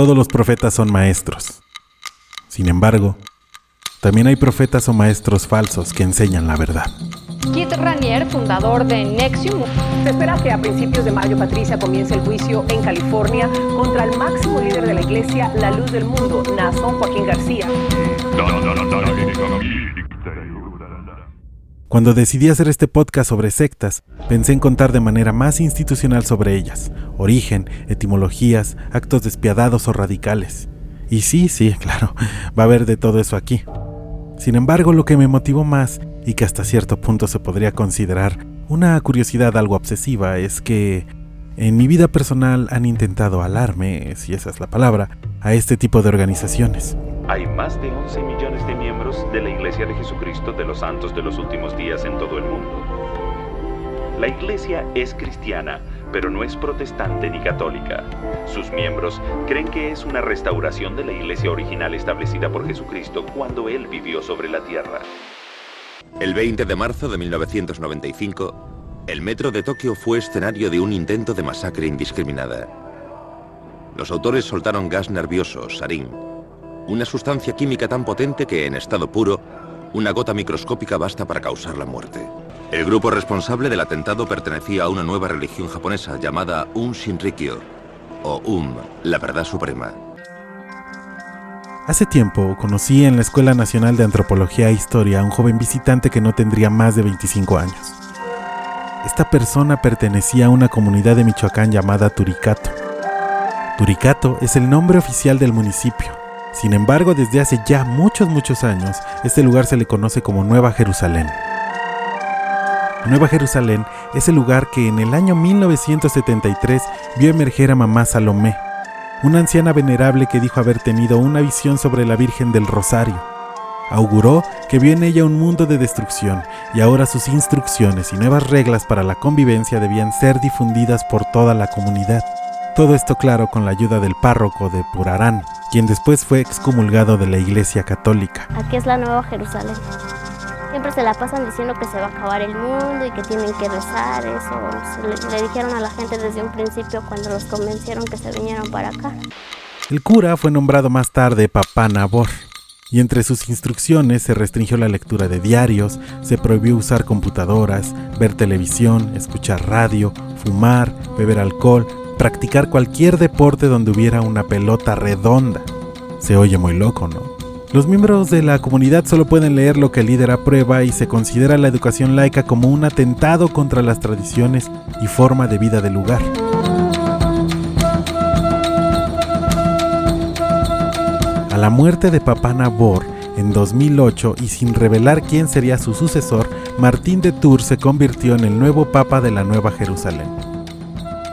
Todos los profetas son maestros. Sin embargo, también hay profetas o maestros falsos que enseñan la verdad. Kit Ranier, fundador de Nexium. Se espera que a principios de mayo, Patricia, comience el juicio en California contra el máximo líder de la iglesia, la luz del mundo, Nazón Joaquín García. Cuando decidí hacer este podcast sobre sectas, pensé en contar de manera más institucional sobre ellas, origen, etimologías, actos despiadados o radicales. Y sí, sí, claro, va a haber de todo eso aquí. Sin embargo, lo que me motivó más, y que hasta cierto punto se podría considerar una curiosidad algo obsesiva, es que en mi vida personal han intentado alarme, si esa es la palabra, a este tipo de organizaciones. Hay más de 11 millones de miembros de la Iglesia de Jesucristo de los Santos de los Últimos Días en todo el mundo. La Iglesia es cristiana, pero no es protestante ni católica. Sus miembros creen que es una restauración de la Iglesia original establecida por Jesucristo cuando Él vivió sobre la tierra. El 20 de marzo de 1955, el metro de Tokio fue escenario de un intento de masacre indiscriminada. Los autores soltaron gas nervioso, sarín, una sustancia química tan potente que en estado puro, una gota microscópica basta para causar la muerte. El grupo responsable del atentado pertenecía a una nueva religión japonesa llamada Un Shinrikyo, o Um, la verdad suprema. Hace tiempo conocí en la Escuela Nacional de Antropología e Historia a un joven visitante que no tendría más de 25 años. Esta persona pertenecía a una comunidad de Michoacán llamada Turicato. Turicato es el nombre oficial del municipio. Sin embargo, desde hace ya muchos, muchos años, este lugar se le conoce como Nueva Jerusalén. Nueva Jerusalén es el lugar que en el año 1973 vio emerger a mamá Salomé, una anciana venerable que dijo haber tenido una visión sobre la Virgen del Rosario. Auguró que vio en ella un mundo de destrucción y ahora sus instrucciones y nuevas reglas para la convivencia debían ser difundidas por toda la comunidad. Todo esto claro con la ayuda del párroco de Purarán, quien después fue excomulgado de la Iglesia Católica. Aquí es la Nueva Jerusalén. Siempre se la pasan diciendo que se va a acabar el mundo y que tienen que rezar, eso le, le dijeron a la gente desde un principio cuando los convencieron que se vinieran para acá. El cura fue nombrado más tarde Papá Nabor, y entre sus instrucciones se restringió la lectura de diarios, se prohibió usar computadoras, ver televisión, escuchar radio, fumar, beber alcohol, practicar cualquier deporte donde hubiera una pelota redonda. Se oye muy loco, ¿no? Los miembros de la comunidad solo pueden leer lo que el líder aprueba y se considera la educación laica como un atentado contra las tradiciones y forma de vida del lugar. A la muerte de Papá Nabor en 2008 y sin revelar quién sería su sucesor, Martín de Tours se convirtió en el nuevo Papa de la Nueva Jerusalén.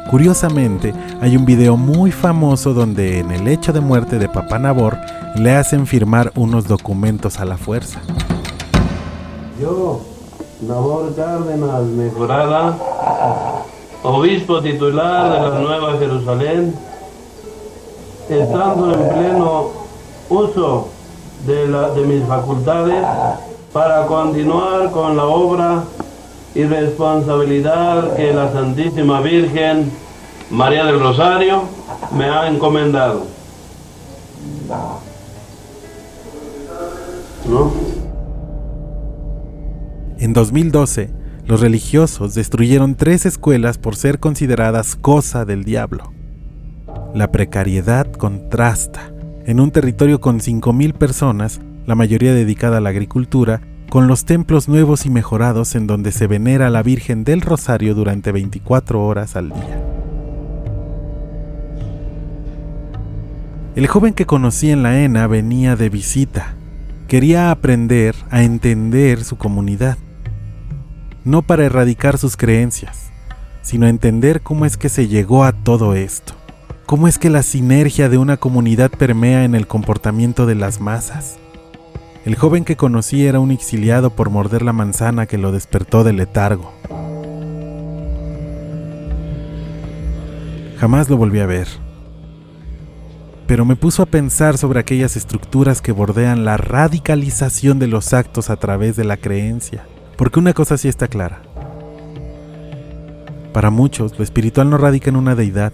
Curiosamente, hay un video muy famoso donde en el hecho de muerte de Papá Nabor le hacen firmar unos documentos a la fuerza. Yo, Nabor Cárdenas Mejorada, obispo titular de la Nueva Jerusalén, estando en pleno uso de, de mis facultades para continuar con la obra y responsabilidad que la Santísima Virgen María del Rosario me ha encomendado. ¿No? En 2012, los religiosos destruyeron tres escuelas por ser consideradas cosa del diablo. La precariedad contrasta en un territorio con 5.000 personas, la mayoría dedicada a la agricultura, con los templos nuevos y mejorados en donde se venera la Virgen del Rosario durante 24 horas al día. El joven que conocí en la ENA venía de visita. Quería aprender a entender su comunidad. No para erradicar sus creencias, sino entender cómo es que se llegó a todo esto. Cómo es que la sinergia de una comunidad permea en el comportamiento de las masas. El joven que conocí era un exiliado por morder la manzana que lo despertó del letargo. Jamás lo volví a ver. Pero me puso a pensar sobre aquellas estructuras que bordean la radicalización de los actos a través de la creencia. Porque una cosa sí está clara. Para muchos, lo espiritual no radica en una deidad,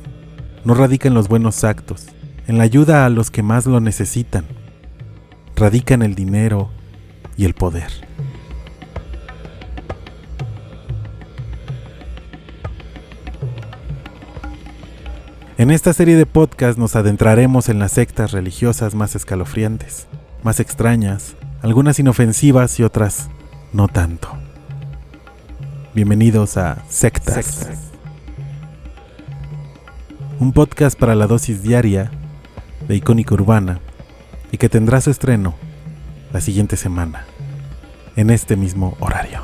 no radica en los buenos actos, en la ayuda a los que más lo necesitan, radica en el dinero y el poder. En esta serie de podcast nos adentraremos en las sectas religiosas más escalofriantes, más extrañas, algunas inofensivas y otras no tanto. Bienvenidos a Sectas. Un podcast para la dosis diaria de Icónica Urbana y que tendrá su estreno la siguiente semana, en este mismo horario.